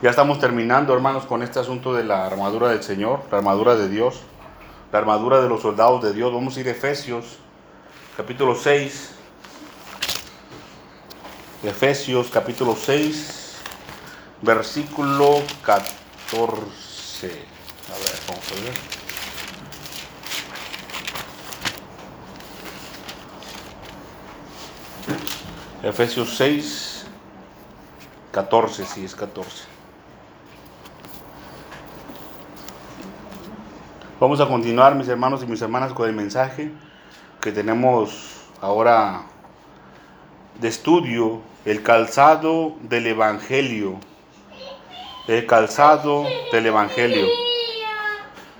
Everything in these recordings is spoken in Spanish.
Ya estamos terminando, hermanos, con este asunto de la armadura del Señor, la armadura de Dios, la armadura de los soldados de Dios. Vamos a ir a Efesios, capítulo 6. Efesios, capítulo 6, versículo 14. A ver, vamos a ver. Efesios 6, 14, sí, es 14. Vamos a continuar, mis hermanos y mis hermanas, con el mensaje que tenemos ahora de estudio, el calzado del Evangelio. El calzado del Evangelio.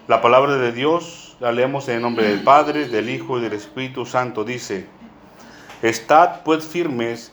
La palabra de Dios la leemos en el nombre del Padre, del Hijo y del Espíritu Santo. Dice, Estad pues firmes,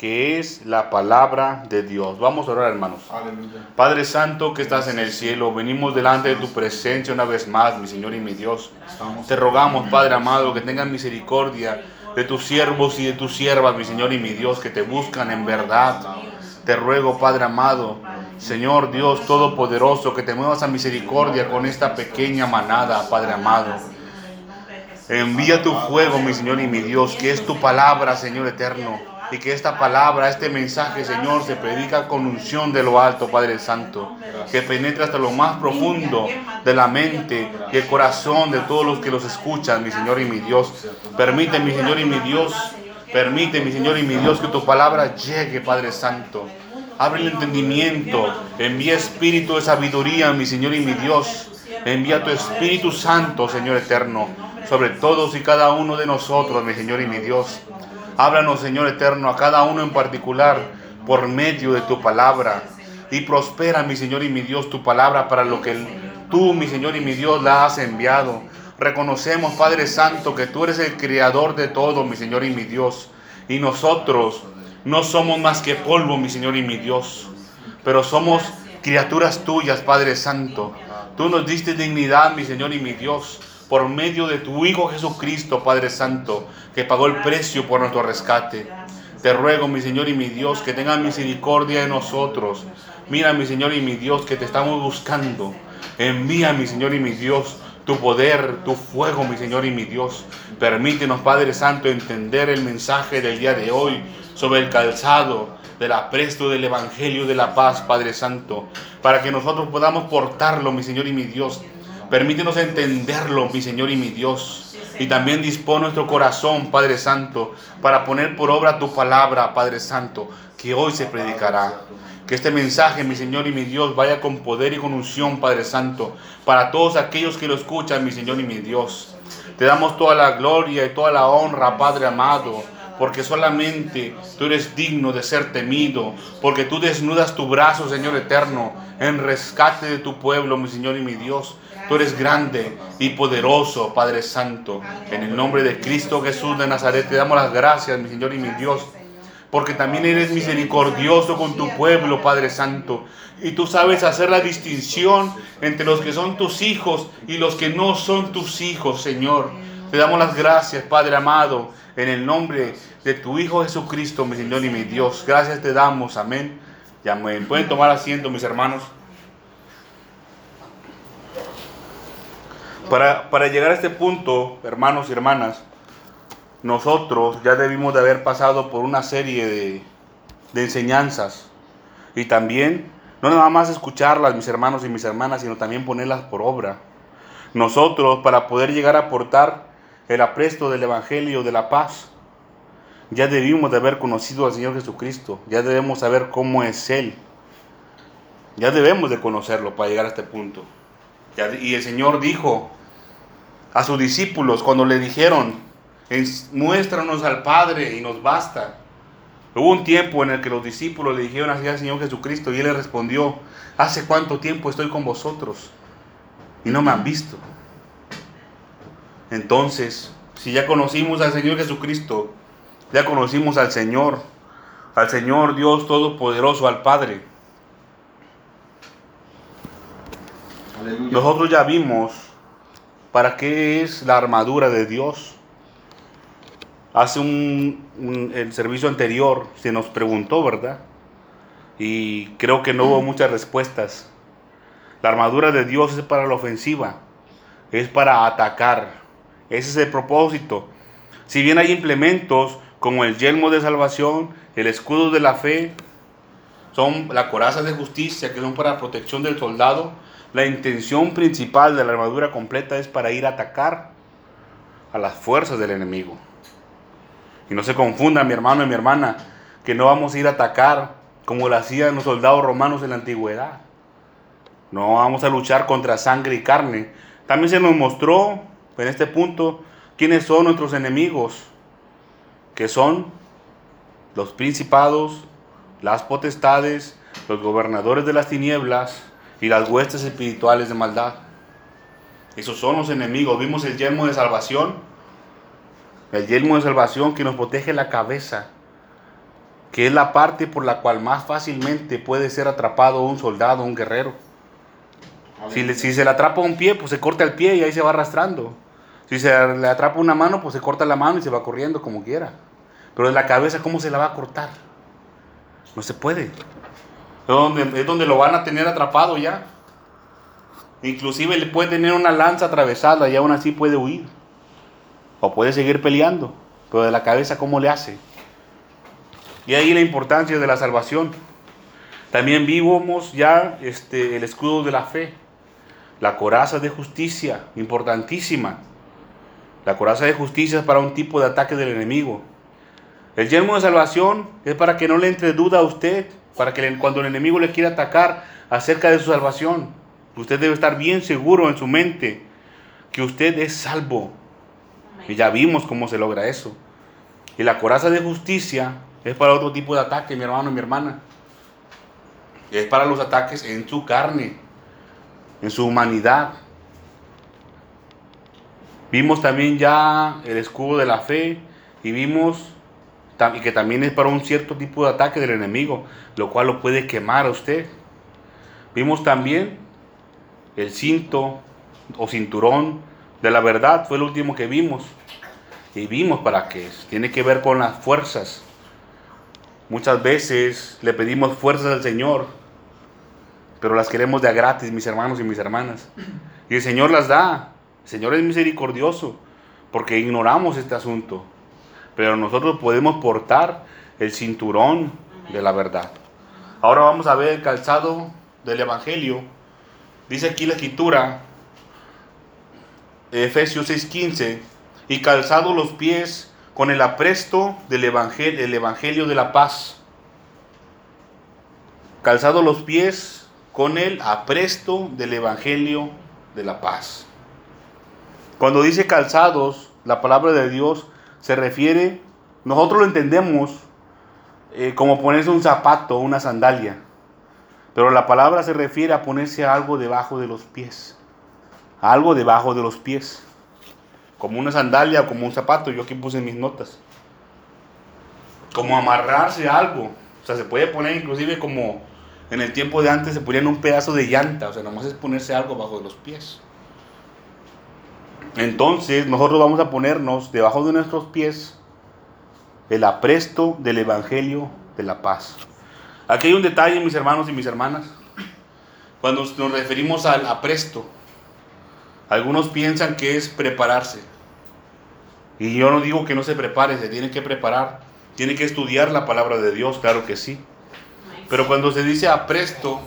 que es la palabra de Dios. Vamos a orar, hermanos. Aleluya. Padre Santo que estás en el cielo, venimos delante de tu presencia una vez más, mi Señor y mi Dios. Te rogamos, Padre amado, que tengas misericordia de tus siervos y de tus siervas, mi Señor y mi Dios, que te buscan en verdad. Te ruego, Padre amado, Señor Dios Todopoderoso, que te muevas a misericordia con esta pequeña manada, Padre amado. Envía tu fuego, mi Señor y mi Dios, que es tu palabra, Señor eterno. Y que esta palabra, este mensaje, Señor, se predica con unción de lo alto, Padre Santo. Que penetre hasta lo más profundo de la mente y el corazón de todos los que los escuchan, mi Señor y mi Dios. Permite, mi Señor y mi Dios, permite, mi Señor y mi Dios, que tu palabra llegue, Padre Santo. Abre el entendimiento, envía espíritu de sabiduría, mi Señor y mi Dios. Envía tu Espíritu Santo, Señor eterno, sobre todos y cada uno de nosotros, mi Señor y mi Dios. Háblanos, Señor eterno, a cada uno en particular por medio de tu palabra. Y prospera, mi Señor y mi Dios, tu palabra para lo que tú, mi Señor y mi Dios, la has enviado. Reconocemos, Padre Santo, que tú eres el creador de todo, mi Señor y mi Dios. Y nosotros no somos más que polvo, mi Señor y mi Dios. Pero somos criaturas tuyas, Padre Santo. Tú nos diste dignidad, mi Señor y mi Dios por medio de tu Hijo Jesucristo, Padre Santo, que pagó el precio por nuestro rescate. Te ruego, mi Señor y mi Dios, que tengas misericordia de nosotros. Mira, mi Señor y mi Dios, que te estamos buscando. Envía, mi Señor y mi Dios, tu poder, tu fuego, mi Señor y mi Dios. Permítenos, Padre Santo, entender el mensaje del día de hoy sobre el calzado del apresto del Evangelio de la paz, Padre Santo, para que nosotros podamos portarlo, mi Señor y mi Dios Permítenos entenderlo, mi Señor y mi Dios. Y también dispone nuestro corazón, Padre Santo, para poner por obra tu palabra, Padre Santo, que hoy se predicará. Que este mensaje, mi Señor y mi Dios, vaya con poder y con unción, Padre Santo, para todos aquellos que lo escuchan, mi Señor y mi Dios. Te damos toda la gloria y toda la honra, Padre amado porque solamente tú eres digno de ser temido, porque tú desnudas tu brazo, Señor eterno, en rescate de tu pueblo, mi Señor y mi Dios. Tú eres grande y poderoso, Padre Santo. En el nombre de Cristo Jesús de Nazaret te damos las gracias, mi Señor y mi Dios. Porque también eres misericordioso con tu pueblo, Padre Santo. Y tú sabes hacer la distinción entre los que son tus hijos y los que no son tus hijos, Señor. Te damos las gracias, Padre amado, en el nombre de tu Hijo Jesucristo, mi Señor y mi Dios. Gracias te damos, amén. Y amén. Pueden tomar asiento, mis hermanos. Para, para llegar a este punto, hermanos y hermanas, nosotros ya debimos de haber pasado por una serie de, de enseñanzas y también no nada más escucharlas, mis hermanos y mis hermanas, sino también ponerlas por obra. Nosotros, para poder llegar a aportar el apresto del Evangelio de la paz, ya debimos de haber conocido al Señor Jesucristo, ya debemos saber cómo es Él, ya debemos de conocerlo para llegar a este punto. y el Señor dijo a sus discípulos cuando le dijeron, muéstranos al Padre y nos basta. Hubo un tiempo en el que los discípulos le dijeron así al Señor Jesucristo y Él le respondió, ¿hace cuánto tiempo estoy con vosotros? Y no me han visto. Entonces, si ya conocimos al Señor Jesucristo, ya conocimos al Señor, al Señor Dios Todopoderoso, al Padre. Nosotros ya vimos para qué es la armadura de Dios. Hace un, el servicio anterior se nos preguntó, ¿verdad? Y creo que no hubo muchas respuestas. La armadura de Dios es para la ofensiva, es para atacar. Ese es el propósito. Si bien hay implementos como el yelmo de salvación, el escudo de la fe, son la coraza de justicia que son para protección del soldado, la intención principal de la armadura completa es para ir a atacar a las fuerzas del enemigo. Y no se confunda mi hermano y mi hermana, que no vamos a ir a atacar como lo hacían los soldados romanos en la antigüedad. No vamos a luchar contra sangre y carne. También se nos mostró en este punto quiénes son nuestros enemigos, que son los principados, las potestades, los gobernadores de las tinieblas y las huestes espirituales de maldad. Esos son los enemigos. Vimos el yelmo de salvación. El yelmo de salvación que nos protege la cabeza, que es la parte por la cual más fácilmente puede ser atrapado un soldado, un guerrero. Si, si se le atrapa un pie, pues se corta el pie y ahí se va arrastrando. Si se le atrapa una mano, pues se corta la mano y se va corriendo como quiera. Pero en la cabeza, ¿cómo se la va a cortar? No se puede. Es donde, es donde lo van a tener atrapado ya. Inclusive le puede tener una lanza atravesada y aún así puede huir. O puede seguir peleando. Pero de la cabeza, ¿cómo le hace? Y ahí la importancia de la salvación. También vimos ya este, el escudo de la fe. La coraza de justicia, importantísima. La coraza de justicia es para un tipo de ataque del enemigo. El yermo de salvación es para que no le entre duda a usted, para que cuando el enemigo le quiera atacar acerca de su salvación, usted debe estar bien seguro en su mente que usted es salvo. Y ya vimos cómo se logra eso. Y la coraza de justicia es para otro tipo de ataque, mi hermano y mi hermana. Es para los ataques en su carne, en su humanidad. Vimos también ya el escudo de la fe y vimos y que también es para un cierto tipo de ataque del enemigo, lo cual lo puede quemar a usted. Vimos también el cinto o cinturón de la verdad, fue el último que vimos. Y vimos para qué es. Tiene que ver con las fuerzas. Muchas veces le pedimos fuerzas al Señor, pero las queremos de a gratis, mis hermanos y mis hermanas. Y el Señor las da. El Señor es misericordioso, porque ignoramos este asunto pero nosotros podemos portar el cinturón de la verdad. Ahora vamos a ver el calzado del Evangelio. Dice aquí la escritura, Efesios 6:15, y calzado los pies con el apresto del evangelio, el evangelio de la paz. Calzado los pies con el apresto del evangelio de la paz. Cuando dice calzados, la palabra de Dios se refiere, nosotros lo entendemos eh, como ponerse un zapato, una sandalia, pero la palabra se refiere a ponerse algo debajo de los pies, algo debajo de los pies, como una sandalia o como un zapato, yo aquí puse mis notas, como amarrarse algo, o sea, se puede poner inclusive como en el tiempo de antes se ponían un pedazo de llanta, o sea, nomás es ponerse algo bajo de los pies. Entonces nosotros vamos a ponernos debajo de nuestros pies el apresto del Evangelio de la paz. Aquí hay un detalle, mis hermanos y mis hermanas. Cuando nos referimos al apresto, algunos piensan que es prepararse. Y yo no digo que no se prepare, se tiene que preparar. Tiene que estudiar la palabra de Dios, claro que sí. Pero cuando se dice apresto,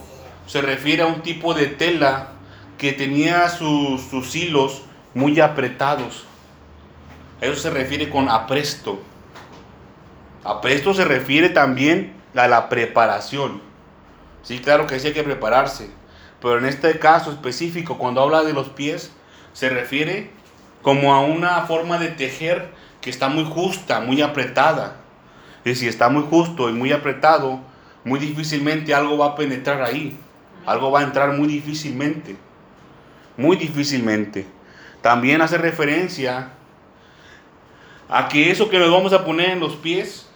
se refiere a un tipo de tela que tenía sus, sus hilos muy apretados. Eso se refiere con apresto. Apresto se refiere también a la preparación. Sí, claro que sí hay que prepararse. Pero en este caso específico, cuando habla de los pies, se refiere como a una forma de tejer que está muy justa, muy apretada. Y si está muy justo y muy apretado, muy difícilmente algo va a penetrar ahí. Algo va a entrar muy difícilmente. Muy difícilmente. También hace referencia a que eso que nos vamos a poner en los pies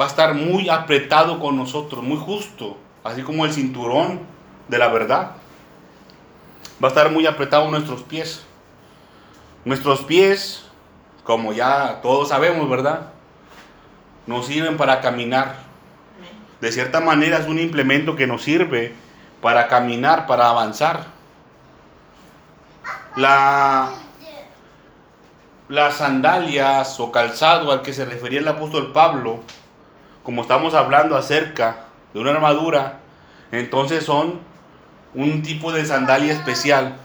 va a estar muy apretado con nosotros, muy justo, así como el cinturón de la verdad. Va a estar muy apretado nuestros pies. Nuestros pies, como ya todos sabemos, ¿verdad? Nos sirven para caminar. De cierta manera es un implemento que nos sirve para caminar, para avanzar. La, las sandalias o calzado al que se refería el apóstol Pablo, como estamos hablando acerca de una armadura, entonces son un tipo de sandalia especial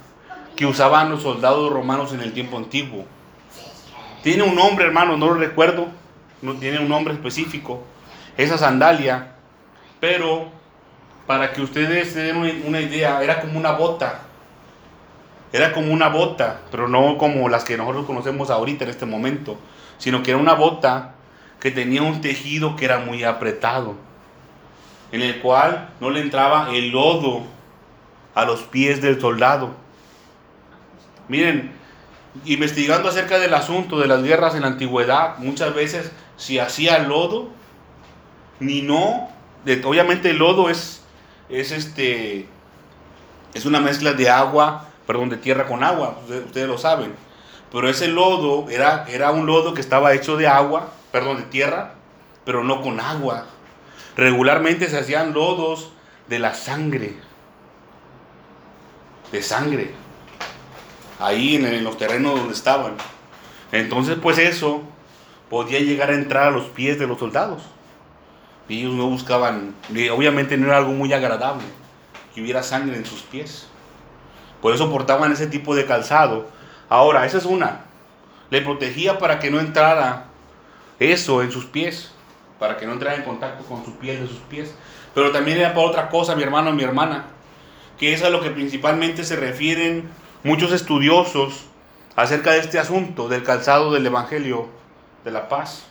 que usaban los soldados romanos en el tiempo antiguo. Tiene un nombre, hermano, no lo recuerdo, no tiene un nombre específico, esa sandalia, pero para que ustedes se den una idea, era como una bota, era como una bota, pero no como las que nosotros conocemos ahorita en este momento, sino que era una bota que tenía un tejido que era muy apretado, en el cual no le entraba el lodo a los pies del soldado. Miren, investigando acerca del asunto de las guerras en la antigüedad, muchas veces si hacía lodo, ni no, obviamente el lodo es, es este, es una mezcla de agua perdón, de tierra con agua, ustedes, lo saben. Pero ese lodo era, era un lodo que estaba hecho de agua, perdón, de tierra, pero no con agua. Regularmente se hacían lodos de la sangre, de sangre, ahí en, los terrenos donde estaban. Entonces, pues eso podía llegar a entrar a los pies de los soldados. Y ellos no buscaban, obviamente no era algo muy agradable que hubiera sangre en sus pies. Por eso portaban ese tipo de calzado. Ahora, esa es una. Le protegía para que no entrara eso en sus pies, para que no entrara en contacto con su piel de sus pies. Pero también era para otra cosa, mi hermano mi hermana, que es a lo que principalmente se refieren muchos estudiosos acerca de este asunto del calzado del Evangelio de la paz.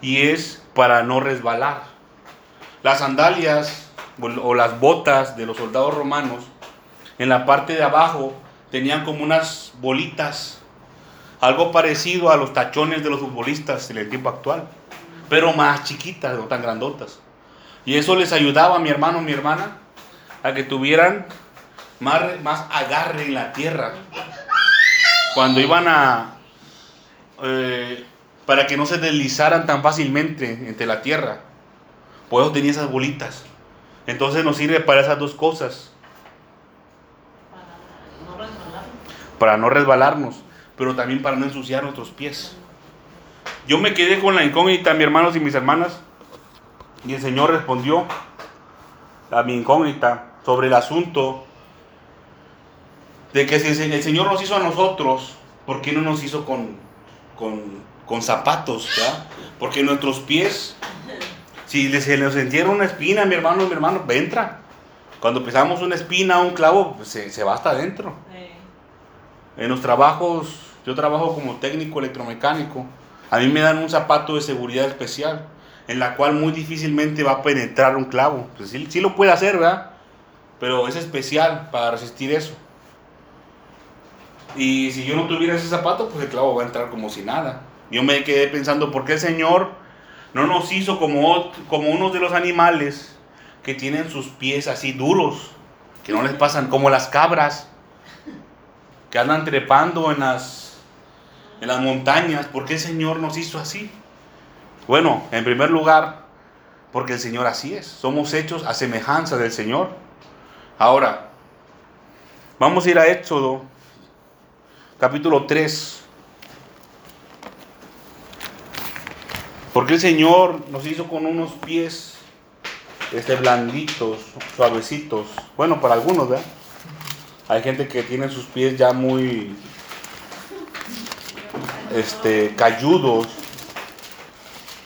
Y es para no resbalar. Las sandalias o las botas de los soldados romanos en la parte de abajo tenían como unas bolitas, algo parecido a los tachones de los futbolistas en el tiempo actual, pero más chiquitas, no tan grandotas. Y eso les ayudaba a mi hermano, mi hermana, a que tuvieran más, agarre en la tierra. Cuando iban a... Eh, para que no se deslizaran tan fácilmente entre la tierra. Por eso tenía esas bolitas. Entonces nos sirve para esas dos cosas. Para no resbalarnos, pero también para no ensuciar nuestros pies. Yo me quedé con la incógnita, mis hermanos y mis hermanas, y el Señor respondió a mi incógnita sobre el asunto de que si el Señor nos hizo a nosotros, ¿por qué no nos hizo con, con, zapatos? Porque nuestros pies, si se nos entierra una espina, mi hermano, mi hermano, entra. Cuando pisamos una espina, un clavo, se, se va hasta adentro. En los trabajos, yo trabajo como técnico electromecánico. A mí me dan un zapato de seguridad especial, en la cual muy difícilmente va a penetrar un clavo. Pues sí, lo puede hacer, ¿verdad? Pero es especial para resistir eso. Y si yo no tuviera ese zapato, pues el clavo va a entrar como si nada. Yo me quedé pensando, ¿por qué el Señor no nos hizo como, como unos de los animales que tienen sus pies así duros, que no les pasan como las cabras? Que andan trepando en las, en las montañas. ¿Por qué el Señor nos hizo así? Bueno, en primer lugar, porque el Señor así es. Somos hechos a semejanza del Señor. Ahora, vamos a ir a Éxodo, capítulo 3. Porque el Señor nos hizo con unos pies este, blanditos, suavecitos. Bueno, para algunos, ¿verdad? Hay gente que tiene sus pies ya muy este, calludos.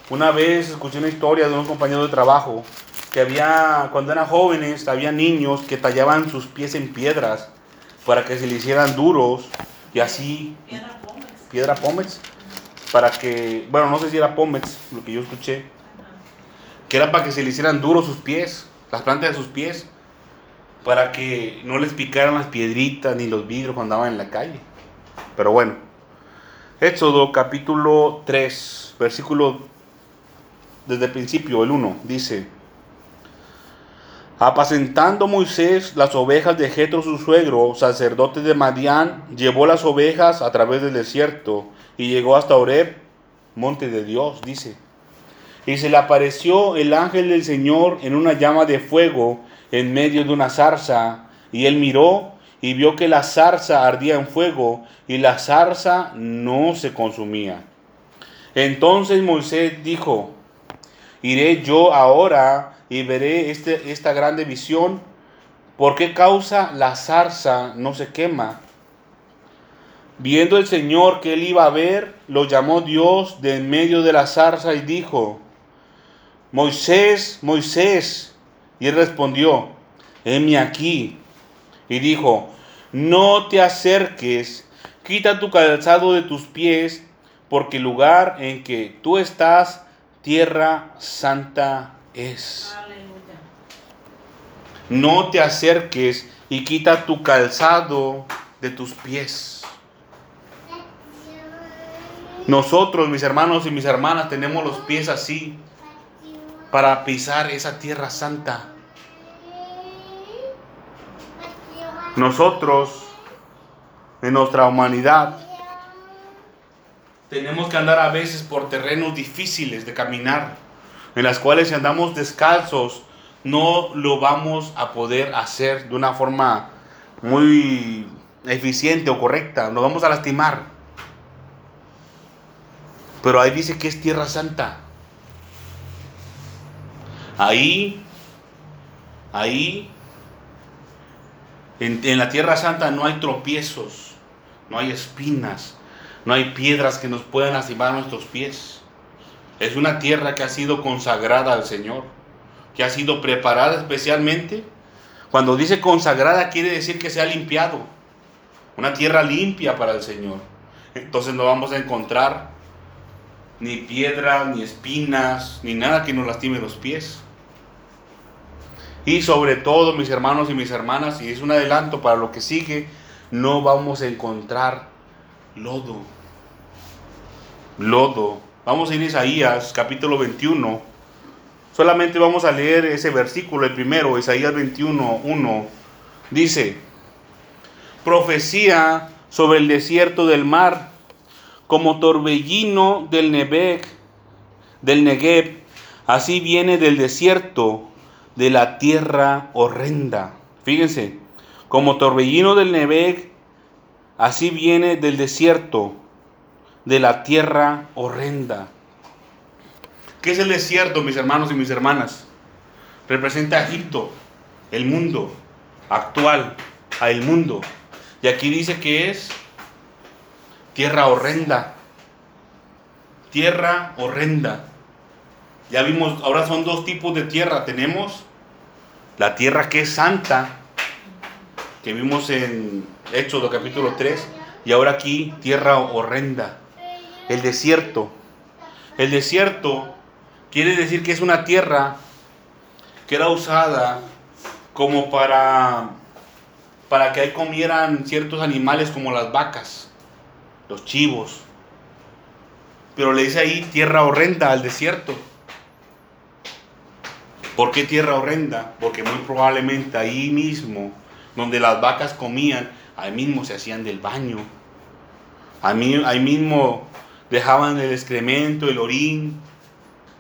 Una vez escuché una historia de unos compañeros de trabajo que había, cuando eran jóvenes, había niños que tallaban sus pies en piedras para que se le hicieran duros y así. Piedra pómez. Para que, bueno, no sé si era pómez, lo que yo escuché. Que era para que se le hicieran duros sus pies, las plantas de sus pies para que no les picaran las piedritas ni los vidrios cuando andaban en la calle. Pero bueno, Éxodo capítulo 3, versículo desde el principio, el 1, dice, Apacentando Moisés las ovejas de Jetro su suegro, sacerdote de Madián, llevó las ovejas a través del desierto y llegó hasta Oreb, monte de Dios, dice. Y se le apareció el ángel del Señor en una llama de fuego en medio de una zarza, y él miró y vio que la zarza ardía en fuego y la zarza no se consumía. Entonces Moisés dijo, iré yo ahora y veré este, esta grande visión. ¿Por qué causa la zarza no se quema? Viendo el Señor que él iba a ver, lo llamó Dios de en medio de la zarza y dijo, Moisés, Moisés. Y él respondió, heme aquí. Y dijo, no te acerques, quita tu calzado de tus pies, porque el lugar en que tú estás, tierra santa es. No te acerques y quita tu calzado de tus pies. Nosotros, mis hermanos y mis hermanas, tenemos los pies así para pisar esa tierra santa. Nosotros, en nuestra humanidad, tenemos que andar a veces por terrenos difíciles de caminar en las cuales si andamos descalzos no lo vamos a poder hacer de una forma muy eficiente o correcta, nos vamos a lastimar. Pero ahí dice que es tierra santa. Ahí, ahí, en, la tierra santa no hay tropiezos, no hay espinas, no hay piedras que nos puedan lastimar nuestros pies. Es una tierra que ha sido consagrada al Señor, que ha sido preparada especialmente. Cuando dice consagrada quiere decir que se ha limpiado. Una tierra limpia para el Señor. Entonces no vamos a encontrar ni piedras, ni espinas, ni nada que nos lastime los pies. Y sobre todo, mis hermanos y mis hermanas, y es un adelanto para lo que sigue, no vamos a encontrar lodo. Lodo Vamos a ir a Isaías capítulo 21. Solamente vamos a leer ese versículo, el primero, Isaías 21, 1. Dice, profecía sobre el desierto del mar, como torbellino del Negev, del Negev, así viene del desierto de la tierra horrenda. Fíjense, como torbellino del Negev, así viene del desierto de la tierra horrenda. ¿Qué es el desierto, mis hermanos y mis hermanas? Representa a Egipto, el mundo actual, a el mundo. Y aquí dice que es tierra horrenda. Tierra horrenda. Ya vimos, ahora son dos tipos de tierra. Tenemos la tierra que es santa, que vimos en Éxodo capítulo 3, y ahora aquí tierra horrenda el desierto. El desierto quiere decir que es una tierra que era usada como para, para que ahí comieran ciertos animales como las vacas, los chivos. Pero le dice ahí tierra horrenda al desierto. ¿Por qué tierra horrenda? Porque muy probablemente ahí mismo, donde las vacas comían, ahí mismo se hacían del baño. Ahí, ahí mismo dejaban el excremento, el orín,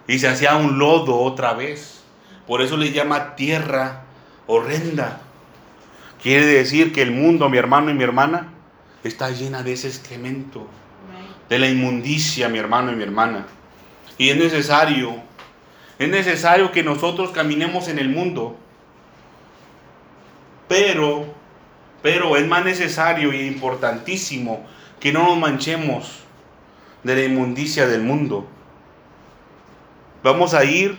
y se hacía un lodo otra vez. Por eso le llama tierra horrenda. Quiere decir que el mundo, mi hermano y mi hermana, está llena de ese excremento, de la inmundicia, mi hermano y mi hermana. Y es necesario, es necesario que nosotros caminemos en el mundo. Pero, pero es más necesario y importantísimo que no nos manchemos de la inmundicia del mundo. Vamos a ir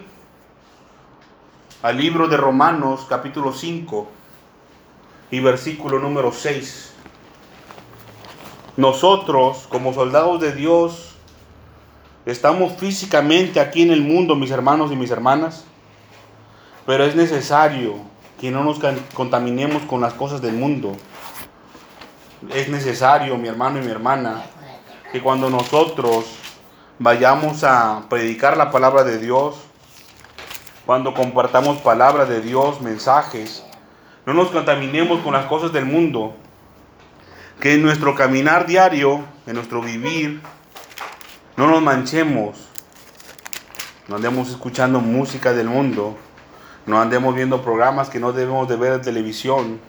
al libro de Romanos capítulo 5 y versículo número 6. Nosotros, como soldados de Dios, estamos físicamente aquí en el mundo, mis hermanos y mis hermanas, pero es necesario que no nos contaminemos con las cosas del mundo. es necesario, mi hermano y mi hermana, que cuando nosotros vayamos a predicar la palabra de Dios, cuando compartamos palabra de Dios, mensajes, no nos contaminemos con las cosas del mundo, que en nuestro caminar diario, en nuestro vivir, no nos manchemos, no andemos escuchando música del mundo, no andemos viendo programas que no debemos de ver en televisión,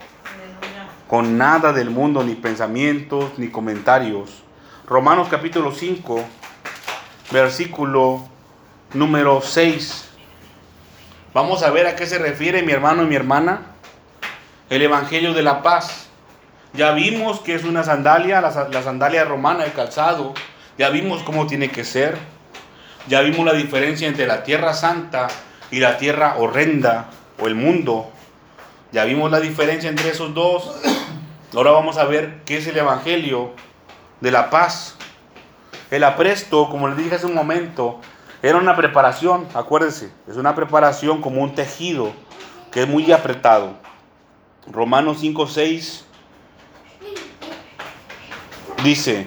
con nada del mundo, ni pensamientos, ni comentarios. Romanos capítulo 5, versículo número 6. Vamos a ver a qué se refiere mi hermano y mi hermana. El Evangelio de la Paz. Ya vimos que es una sandalia, la, la sandalia romana, el calzado. Ya vimos cómo tiene que ser. Ya vimos la diferencia entre la tierra santa y la tierra horrenda o el mundo. Ya vimos la diferencia entre esos dos. Ahora vamos a ver qué es el Evangelio de la paz. El apresto, como les dije hace un momento, era una preparación, acuérdense, es una preparación como un tejido que es muy apretado. Romanos 5, 6 dice,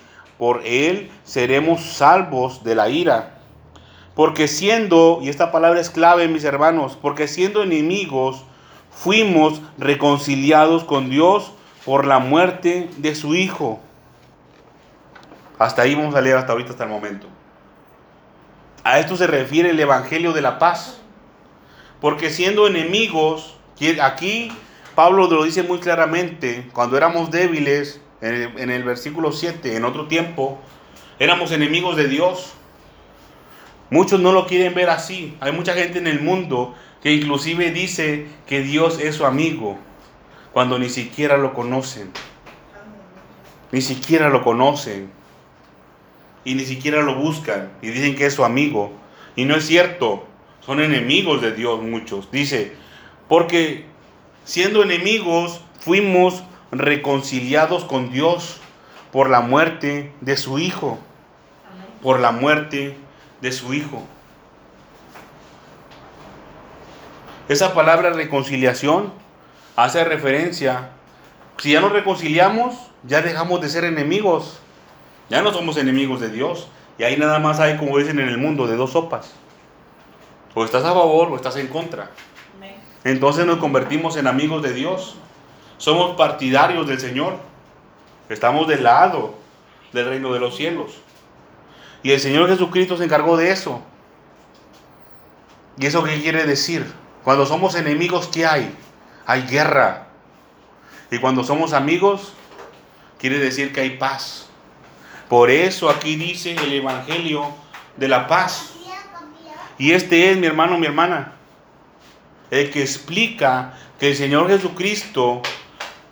por él seremos salvos de la ira. Porque siendo, y esta palabra es clave mis hermanos, porque siendo enemigos, fuimos reconciliados con Dios por la muerte de su Hijo. Hasta ahí vamos a leer hasta ahorita, hasta el momento. A esto se refiere el Evangelio de la paz. Porque siendo enemigos, aquí Pablo lo dice muy claramente, cuando éramos débiles, en el, versículo 7, en otro tiempo, éramos enemigos de Dios. Muchos no lo quieren ver así. Hay mucha gente en el mundo que inclusive dice que Dios es su amigo cuando ni siquiera lo conocen. Ni siquiera lo conocen. Y ni siquiera lo buscan. Y dicen que es su amigo. Y no es cierto. Son enemigos de Dios muchos. Dice, porque siendo enemigos fuimos reconciliados con Dios por la muerte de su Hijo. Por la muerte de su Hijo. Esa palabra reconciliación hace referencia, si ya nos reconciliamos, ya dejamos de ser enemigos, ya no somos enemigos de Dios. Y ahí nada más hay, como dicen en el mundo, de dos sopas. O estás a favor o estás en contra. Entonces nos convertimos en amigos de Dios. Somos partidarios del Señor. Estamos del lado del reino de los cielos. Y el Señor Jesucristo se encargó de eso. ¿Y eso qué quiere decir? Cuando somos enemigos, ¿qué hay? Hay guerra. Y cuando somos amigos, quiere decir que hay paz. Por eso aquí dice el Evangelio de la paz. Y este es, mi hermano, mi hermana, el que explica que el Señor Jesucristo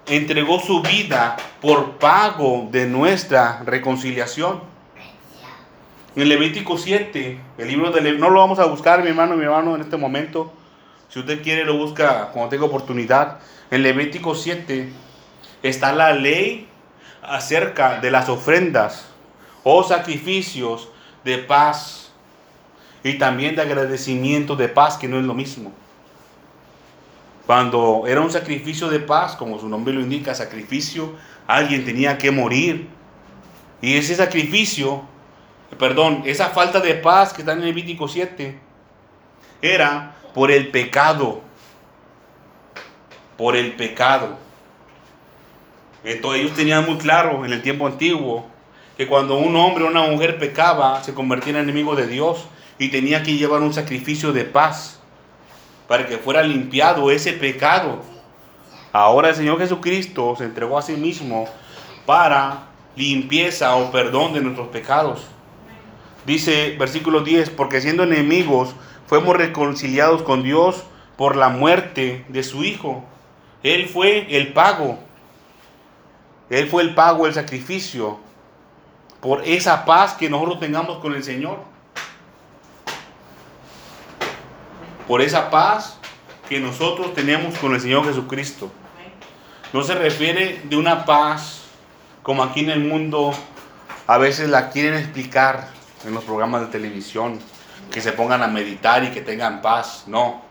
entregó su vida por pago de nuestra reconciliación. En Levítico 7, el libro de no lo vamos a buscar, mi hermano, mi hermano, en este momento. Si usted quiere, lo busca cuando tenga oportunidad. En Levítico 7 está la ley acerca de las ofrendas o sacrificios de paz y también de agradecimiento de paz, que no es lo mismo. Cuando era un sacrificio de paz, como su nombre lo indica, sacrificio, alguien tenía que morir. Y ese sacrificio perdón, esa falta de paz que está en Levítico 7, era por el pecado. Por el pecado. Entonces ellos tenían muy claro en el tiempo antiguo que cuando un hombre o una mujer pecaba, se convertía en enemigo de Dios y tenía que llevar un sacrificio de paz para que fuera limpiado ese pecado. Ahora el Señor Jesucristo se entregó a sí mismo para limpieza o perdón de nuestros pecados. Dice versículo 10, porque siendo enemigos fuimos reconciliados con Dios por la muerte de su Hijo. Él fue el pago. Él fue el pago, el sacrificio por esa paz que nosotros tengamos con el Señor. Por esa paz que nosotros tenemos con el Señor Jesucristo. No se refiere de una paz como aquí en el mundo a veces la quieren explicar en los programas de televisión, que se pongan a meditar y que tengan paz. No,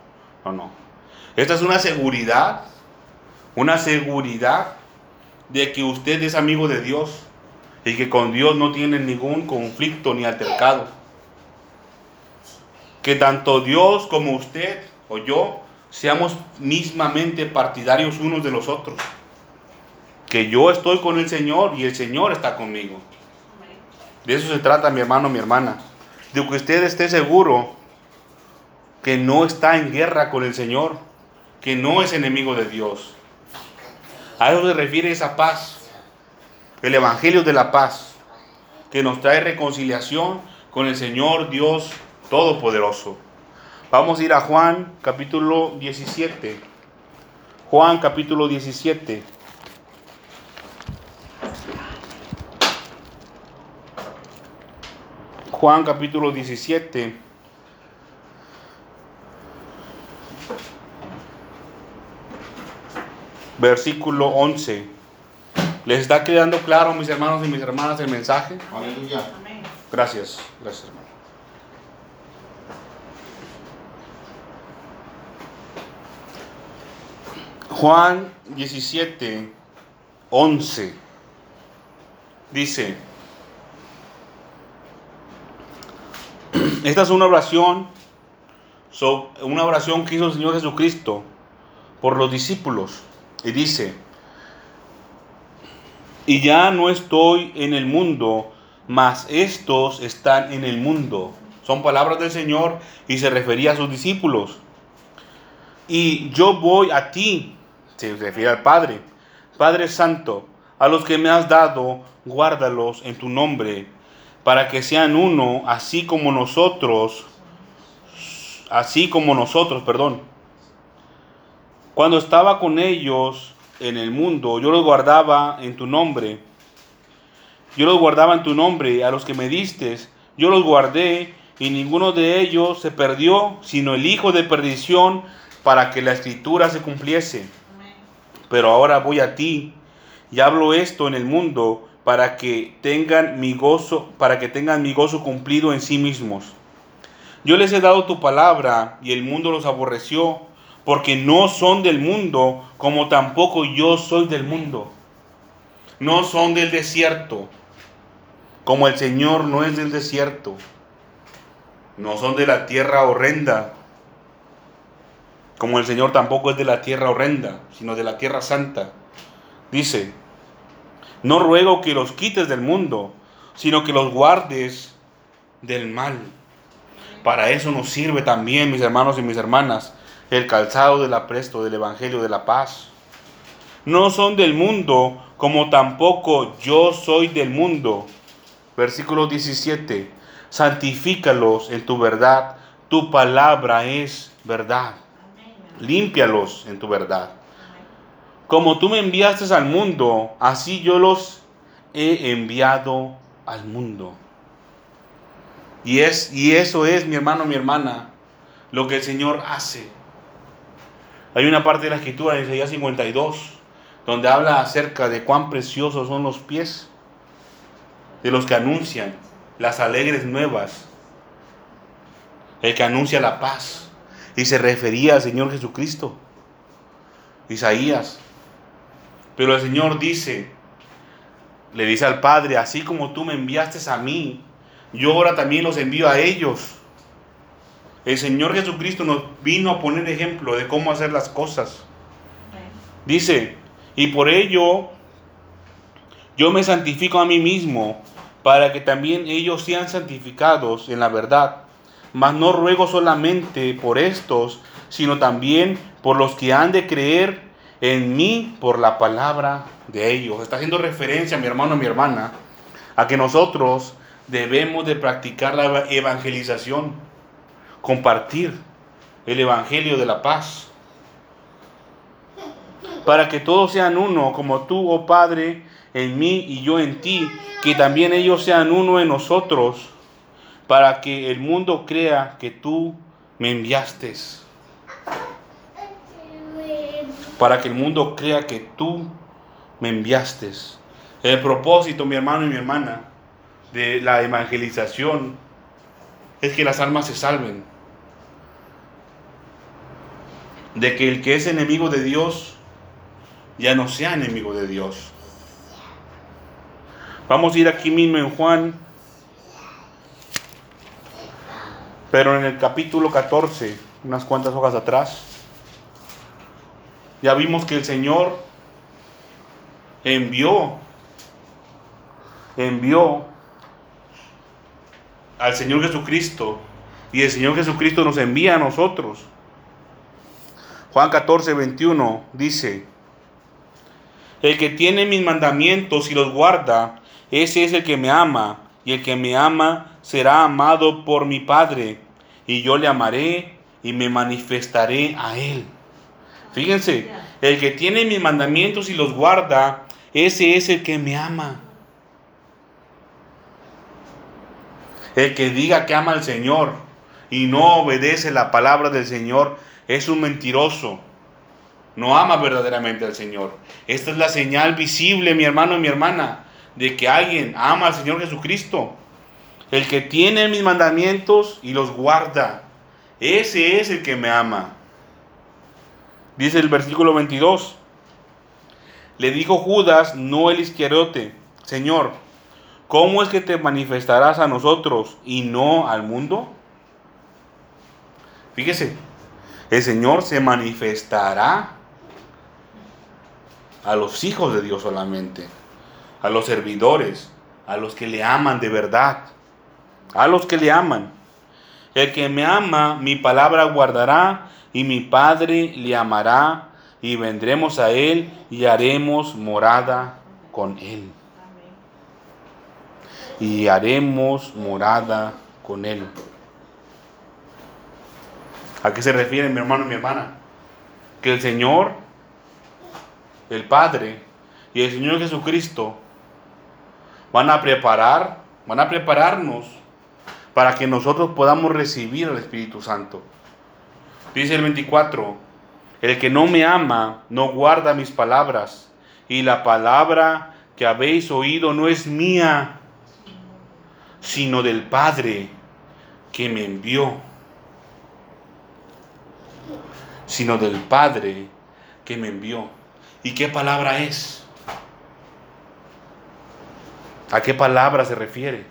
no, no. Esta es una seguridad, una seguridad de que usted es amigo de Dios y que con Dios no tiene ningún conflicto ni altercado. Que tanto Dios como usted o yo seamos mismamente partidarios unos de los otros. Que yo estoy con el Señor y el Señor está conmigo. De eso se trata, mi hermano, mi hermana. De que usted esté seguro que no está en guerra con el Señor, que no es enemigo de Dios. A eso se refiere esa paz, el Evangelio de la paz, que nos trae reconciliación con el Señor Dios Todopoderoso. Vamos a ir a Juan capítulo 17. Juan capítulo 17. Juan capítulo 17. Versículo 11. ¿Les está quedando claro, mis hermanos y mis hermanas, el mensaje? Aleluya. Gracias, gracias hermano. Juan 17, 11 dice, esta es una oración, una oración que hizo el Señor Jesucristo por los discípulos y dice, y ya no estoy en el mundo, mas estos están en el mundo. Son palabras del Señor y se refería a sus discípulos. Y yo voy a ti, se refiere al Padre. Padre Santo, a los que me has dado, guárdalos en tu nombre, para que sean uno, así como nosotros, así como nosotros, perdón. Cuando estaba con ellos en el mundo, yo los guardaba en tu nombre. Yo los guardaba en tu nombre, a los que me diste, yo los guardé, y ninguno de ellos se perdió, sino el hijo de perdición, para que la escritura se cumpliese. Pero ahora voy a ti, y hablo esto en el mundo, para que tengan mi gozo, para que tengan mi gozo cumplido en sí mismos. Yo les he dado tu palabra, y el mundo los aborreció, porque no son del mundo, como tampoco yo soy del mundo. No son del desierto, como el Señor no es del desierto. No son de la tierra horrenda, como el Señor tampoco es de la tierra horrenda, sino de la tierra santa. Dice, no ruego que los quites del mundo, sino que los guardes del mal. Para eso nos sirve también, mis hermanos y mis hermanas, el calzado del apresto del Evangelio de la paz. No son del mundo, como tampoco yo soy del mundo. Versículo 17. Santifícalos en tu verdad, tu palabra es verdad. Límpialos en tu verdad. Como tú me enviaste al mundo, así yo los he enviado al mundo. Y, es, y eso es, mi hermano, mi hermana, lo que el Señor hace. Hay una parte de la escritura en Isaías 52 donde habla acerca de cuán preciosos son los pies de los que anuncian las alegres nuevas, el que anuncia la paz. Y se refería al Señor Jesucristo, Isaías. Pero el Señor dice, le dice al Padre, así como tú me enviaste a mí, yo ahora también los envío a ellos. El Señor Jesucristo nos vino a poner ejemplo de cómo hacer las cosas. Dice, y por ello yo me santifico a mí mismo, para que también ellos sean santificados en la verdad. Mas no ruego solamente por estos, sino también por los que han de creer en mí por la palabra de ellos. Está haciendo referencia, mi hermano mi hermana, a que nosotros debemos de practicar la evangelización, compartir el evangelio de la paz para que todos sean uno, como tú, oh Padre, en mí y yo en ti, que también ellos sean uno en nosotros, para que el mundo crea que tú me enviaste. Para que el mundo crea que tú me enviaste. El propósito, mi hermano y mi hermana, de la evangelización es que las almas se salven. De que el que es enemigo de Dios ya no sea enemigo de Dios. Vamos a ir aquí mismo en Juan, pero en el capítulo 14, unas cuantas hojas atrás, ya vimos que el Señor envió, envió al Señor Jesucristo y el Señor Jesucristo nos envía a nosotros. Juan 14, 21 dice, el que tiene mis mandamientos y los guarda, ese es el que me ama, y el que me ama será amado por mi Padre, y yo le amaré y me manifestaré a él. Fíjense, el que tiene mis mandamientos y los guarda, ese es el que me ama. El que diga que ama al Señor y no obedece la palabra del Señor es un mentiroso no ama verdaderamente al Señor. Esta es la señal visible, mi hermano y mi hermana, de que alguien ama al Señor Jesucristo. El que tiene mis mandamientos y los guarda, ese es el que me ama. Dice el versículo 22. Le dijo Judas, no el izquierdote, Señor, ¿cómo es que te manifestarás a nosotros y no al mundo? Fíjese, el Señor se manifestará a los hijos de Dios solamente, a los servidores, a los que le aman de verdad, a los que le aman. El que me ama, mi palabra guardará, y mi Padre le amará, y vendremos a él y haremos morada con él. Y haremos morada con él. ¿A qué se refiere mi hermano y mi hermana? Que el Señor el Padre y el Señor Jesucristo van a preparar, van a prepararnos para que nosotros podamos recibir al Espíritu Santo. Dice el 24, el que no me ama no guarda mis palabras, y la palabra que habéis oído no es mía, sino del Padre que me envió, sino del Padre que me envió. ¿Y qué palabra es? ¿A qué palabra se refiere?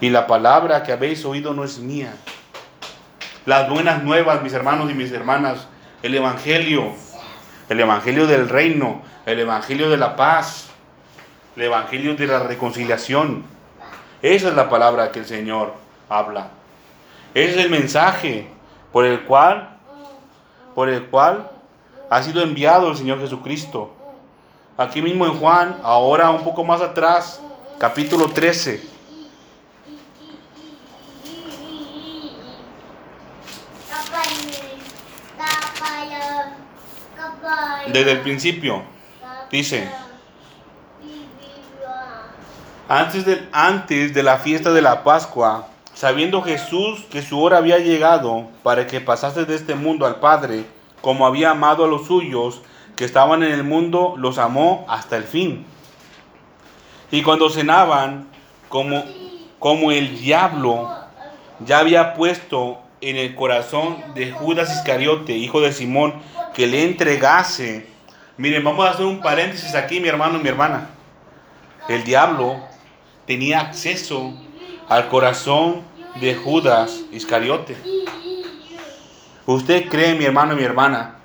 Y la palabra que habéis oído no es mía. Las buenas nuevas, mis hermanos y mis hermanas, el Evangelio, el Evangelio del reino, el Evangelio de la paz, el Evangelio de la reconciliación. Esa es la palabra que el Señor habla. Ese es el mensaje por el cual, por el cual ha sido enviado el Señor Jesucristo. Aquí mismo en Juan, ahora un poco más atrás, capítulo 13. Desde el principio, dice, antes de, antes de la fiesta de la Pascua, sabiendo Jesús que su hora había llegado para que pasase de este mundo al Padre, como había amado a los suyos que estaban en el mundo, los amó hasta el fin. Y cuando cenaban, como, como el diablo ya había puesto en el corazón de Judas Iscariote, hijo de Simón, que le entregase. Miren, vamos a hacer un paréntesis aquí, mi hermano y mi hermana. El diablo tenía acceso al corazón de Judas Iscariote. ¿Usted cree, mi hermano y mi hermana,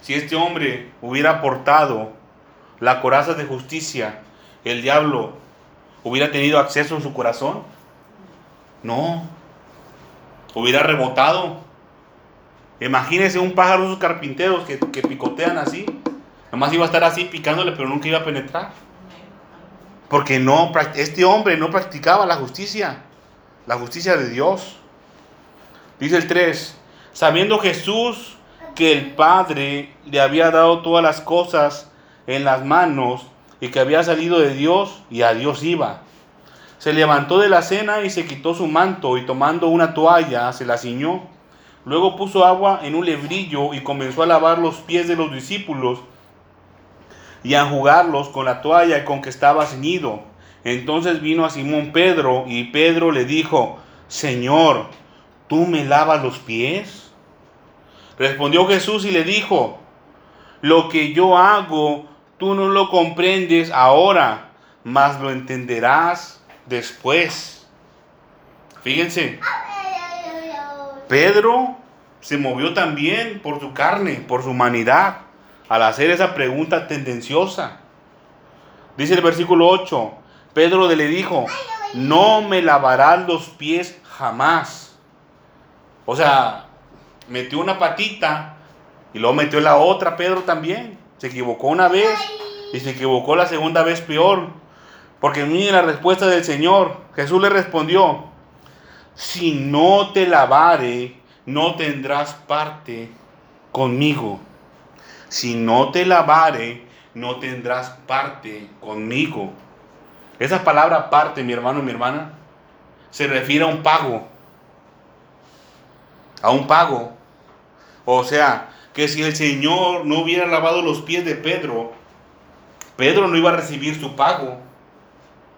si este hombre hubiera portado la coraza de justicia, el diablo hubiera tenido acceso a su corazón? No. Hubiera rebotado. Imagínese un pájaro, esos carpinteros que, que picotean así. Nomás iba a estar así picándole, pero nunca iba a penetrar. Porque no, este hombre no practicaba la justicia, la justicia de Dios. Dice el 3, sabiendo Jesús que el Padre le había dado todas las cosas en las manos y que había salido de Dios y a Dios iba. Se levantó de la cena y se quitó su manto y tomando una toalla se la ciñó. Luego puso agua en un lebrillo y comenzó a lavar los pies de los discípulos y a enjugarlos con la toalla con que estaba ceñido. Entonces vino a Simón Pedro y Pedro le dijo, Señor, ¿tú me lavas los pies? Respondió Jesús y le dijo, lo que yo hago, tú no lo comprendes ahora, mas lo entenderás después. Fíjense, Pedro se movió también por su carne, por su humanidad, al hacer esa pregunta tendenciosa. Dice el versículo 8, Pedro le dijo, no me lavarás los pies jamás. O sea, metió una patita y luego metió la otra Pedro también. Se equivocó una vez y se equivocó la segunda vez peor. Porque mire la respuesta del Señor. Jesús le respondió, si no te lavare, no tendrás parte conmigo. Si no te lavare, no tendrás parte conmigo. Esa palabra parte, mi hermano, mi hermana, se refiere a un pago. A un pago. O sea, que si el Señor no hubiera lavado los pies de Pedro, Pedro no iba a recibir su pago,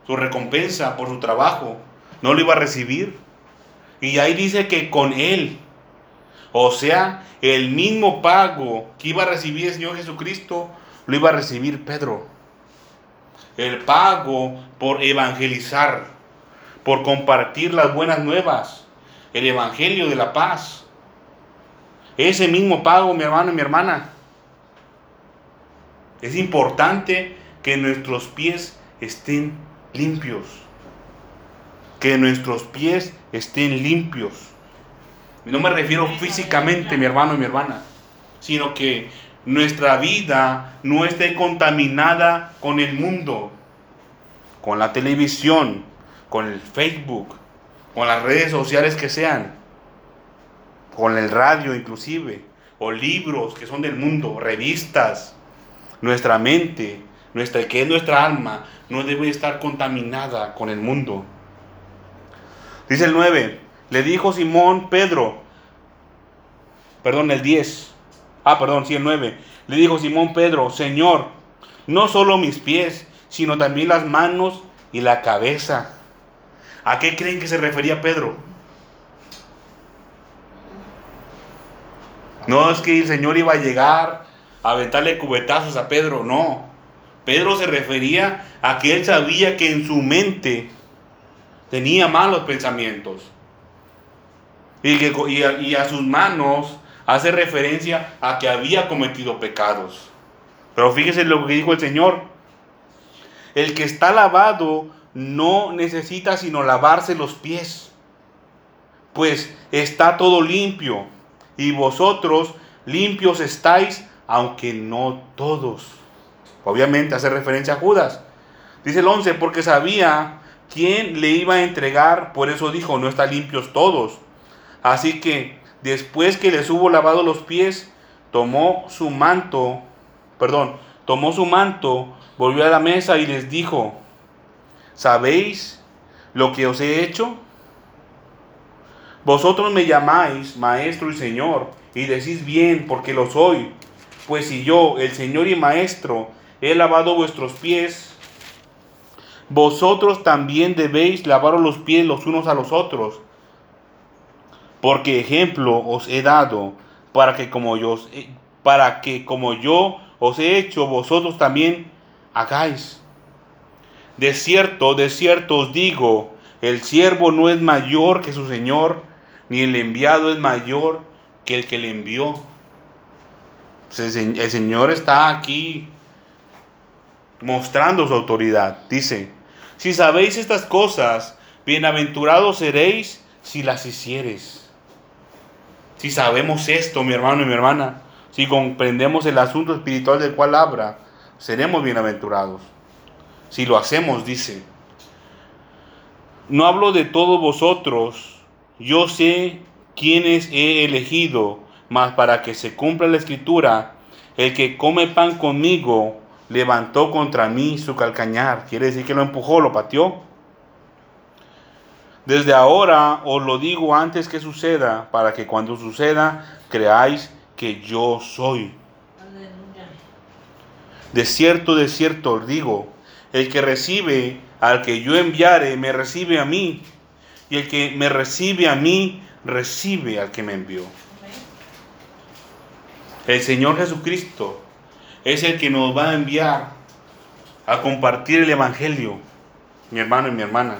su recompensa por su trabajo. No lo iba a recibir. Y ahí dice que con él, o sea, el mismo pago que iba a recibir el Señor Jesucristo, lo iba a recibir Pedro. El pago por evangelizar, por compartir las buenas nuevas, el evangelio de la paz. Ese mismo pago, mi hermano y mi hermana. Es importante que nuestros pies estén limpios que nuestros pies estén limpios. No me refiero físicamente, mi hermano y mi hermana, sino que nuestra vida no esté contaminada con el mundo, con la televisión, con el Facebook, con las redes sociales que sean, con el radio inclusive, o libros que son del mundo, revistas. Nuestra mente, nuestra, que es nuestra alma, no debe estar contaminada con el mundo. Dice el 9, le dijo Simón Pedro, perdón, el 10, ah, perdón, sí, el 9, le dijo Simón Pedro, Señor, no solo mis pies, sino también las manos y la cabeza. ¿A qué creen que se refería Pedro? No es que el Señor iba a llegar a aventarle cubetazos a Pedro, no. Pedro se refería a que él sabía que en su mente tenía malos pensamientos. Y, que, y, a, sus manos hace referencia a que había cometido pecados. Pero fíjese lo que dijo el Señor. El que está lavado no necesita sino lavarse los pies, pues está todo limpio. Y vosotros limpios estáis, aunque no todos. Obviamente hace referencia a Judas. Dice el 11, porque sabía quién le iba a entregar, por eso dijo, no están limpios todos. Así que después que les hubo lavado los pies, tomó su manto, perdón, tomó su manto, volvió a la mesa y les dijo, ¿sabéis lo que os he hecho? Vosotros me llamáis maestro y señor, y decís bien porque lo soy. Pues si yo, el señor y maestro, he lavado vuestros pies, vosotros también debéis lavaros los pies los unos a los otros. Porque ejemplo os he dado para que como yo, para que como yo os he hecho, vosotros también hagáis. De cierto, de cierto os digo, el siervo no es mayor que su Señor, ni el enviado es mayor que el que le envió. El Señor está aquí mostrando su autoridad. Dice, si sabéis estas cosas, bienaventurados seréis si las hicieres. Si sabemos esto, mi hermano y mi hermana, si comprendemos el asunto espiritual del cual habla, seremos bienaventurados. Si lo hacemos, dice. No hablo de todos vosotros, yo sé quiénes he elegido, mas para que se cumpla la escritura, el que come pan conmigo, levantó contra mí su calcañar. Quiere decir que lo empujó, lo pateó. Desde ahora os lo digo antes que suceda, para que cuando suceda creáis que yo soy. De cierto, de cierto os digo, el que recibe al que yo enviare, me recibe a mí. Y el que me recibe a mí, recibe al que me envió. El Señor Jesucristo es el que nos va a enviar a compartir el Evangelio, mi hermano y mi hermana.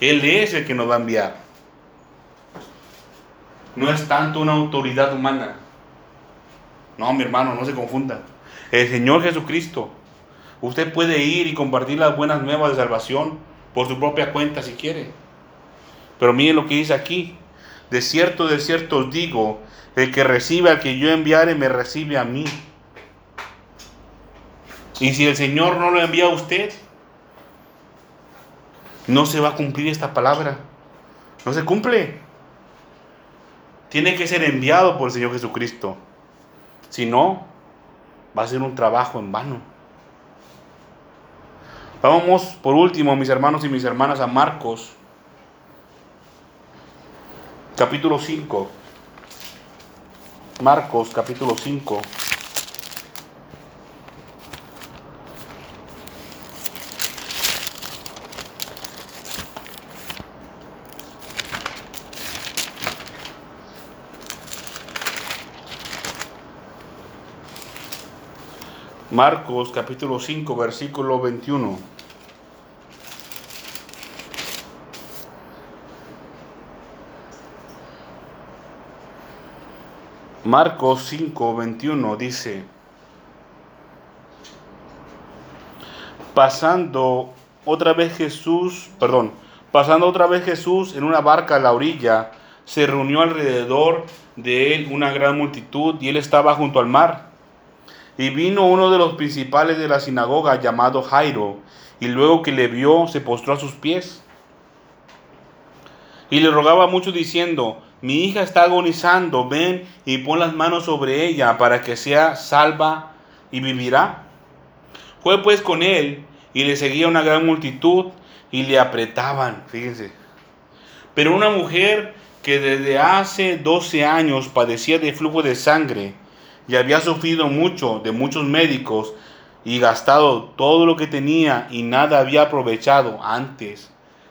Él es el que nos va a enviar. No es tanto una autoridad humana. No, mi hermano, no se confunda. El Señor Jesucristo. Usted puede ir y compartir las buenas nuevas de salvación por su propia cuenta si quiere. Pero miren lo que dice aquí. De cierto, de cierto os digo, el que recibe al que yo enviare, me recibe a mí. Y si el Señor no lo envía a usted, no se va a cumplir esta palabra. No se cumple. Tiene que ser enviado por el Señor Jesucristo. Si no, va a ser un trabajo en vano. Vamos por último, mis hermanos y mis hermanas, a Marcos, capítulo 5. Marcos capítulo 5. Marcos capítulo 5 versículo 21. Marcos 5, 21 dice, pasando otra vez Jesús, perdón, pasando otra vez Jesús en una barca a la orilla, se reunió alrededor de él una gran multitud y él estaba junto al mar. Y vino uno de los principales de la sinagoga llamado Jairo, y luego que le vio se postró a sus pies. Y le rogaba mucho diciendo, mi hija está agonizando, ven y pon las manos sobre ella para que sea salva y vivirá. Fue pues con él y le seguía una gran multitud y le apretaban, fíjense. Pero una mujer que desde hace 12 años padecía de flujo de sangre y había sufrido mucho de muchos médicos y gastado todo lo que tenía y nada había aprovechado antes,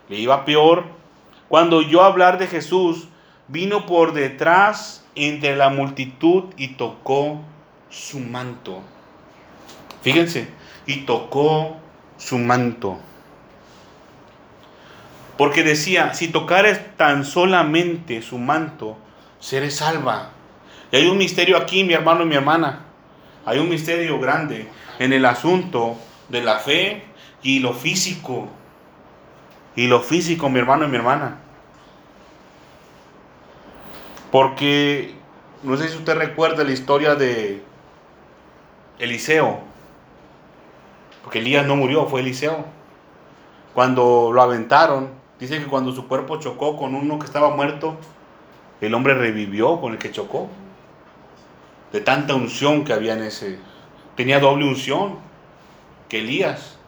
le iba peor, cuando oyó hablar de Jesús, vino por detrás entre la multitud y tocó su manto. Fíjense, y tocó su manto. Porque decía, si tocares tan solamente su manto, seré salva. Y hay un misterio aquí, mi hermano y mi hermana. Hay un misterio grande en el asunto de la fe y lo físico. Y lo físico, mi hermano y mi hermana. Porque no sé si usted recuerda la historia de Eliseo. Porque Elías no murió, fue Eliseo. Cuando lo aventaron, dice que cuando su cuerpo chocó con uno que estaba muerto, el hombre revivió con el que chocó. De tanta unción que había en ese. Tenía doble unción que Elías.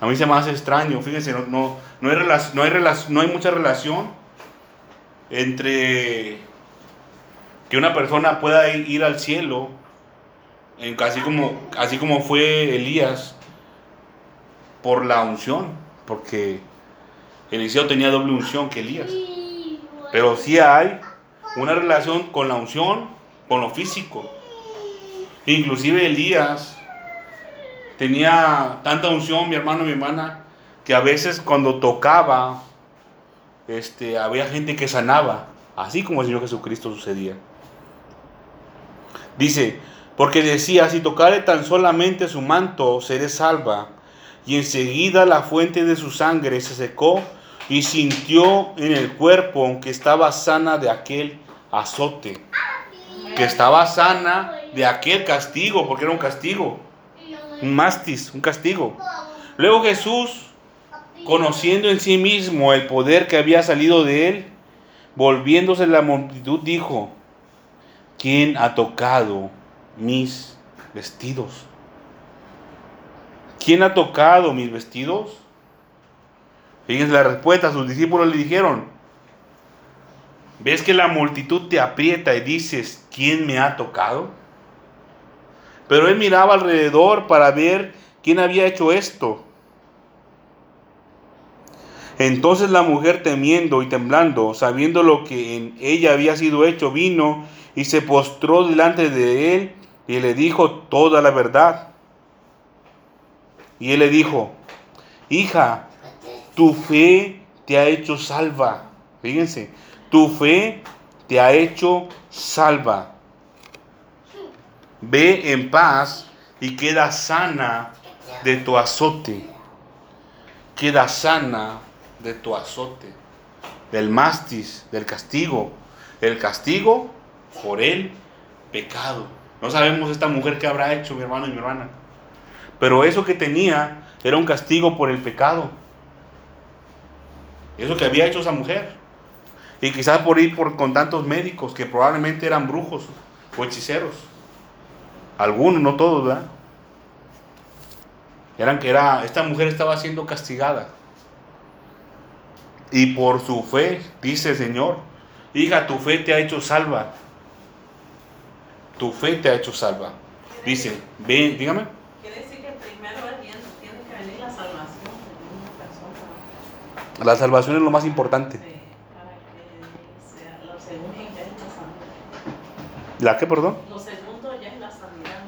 A mí se me hace extraño, fíjense, no, no, no, hay, no, hay, no hay mucha relación entre que una persona pueda ir al cielo, así como, como fue Elías, por la unción, porque Eliseo tenía doble unción que Elías. Pero sí hay una relación con la unción, con lo físico. Inclusive Elías tenía tanta unción, mi hermano y mi hermana, que a veces cuando tocaba, este, había gente que sanaba, así como el Señor Jesucristo sucedía. Dice, porque decía, si tocare tan solamente su manto, seré salva. Y enseguida la fuente de su sangre se secó y sintió en el cuerpo que estaba sana de aquel azote, que estaba sana de aquel castigo, porque era un castigo, un mastis, un castigo. Luego Jesús, conociendo en sí mismo el poder que había salido de él, volviéndose la multitud, dijo, ¿quién ha tocado mis vestidos? ¿quién ha tocado mis vestidos? Fíjense la respuesta, sus discípulos le dijeron, ¿ves que la multitud te aprieta y dices, ¿quién me ha tocado? Pero él miraba alrededor para ver quién había hecho esto. Entonces la mujer temiendo y temblando, sabiendo lo que en ella había sido hecho, vino y se postró delante de él y le dijo toda la verdad. Y él le dijo, hija, tu fe te ha hecho salva. Fíjense, tu fe te ha hecho salva. Ve en paz y queda sana de tu azote. Queda sana de tu azote, del mastis, del castigo. El castigo por el pecado. No sabemos esta mujer qué habrá hecho, mi hermano y mi hermana. Pero eso que tenía era un castigo por el pecado. Eso que había hecho esa mujer. Y quizás por ir por, con tantos médicos que probablemente eran brujos o hechiceros. Algunos, no todos, ¿verdad? Eran que era, esta mujer estaba siendo castigada. Y por su fe, dice el Señor, hija, tu fe te ha hecho salva. Tu fe te ha hecho salva. Dice, ven, dígame. Quiere decir que primero tiene que venir la salvación de una persona. La salvación es lo más importante. La sanidad. ¿La qué, perdón? Lo segundo ya es la sanidad.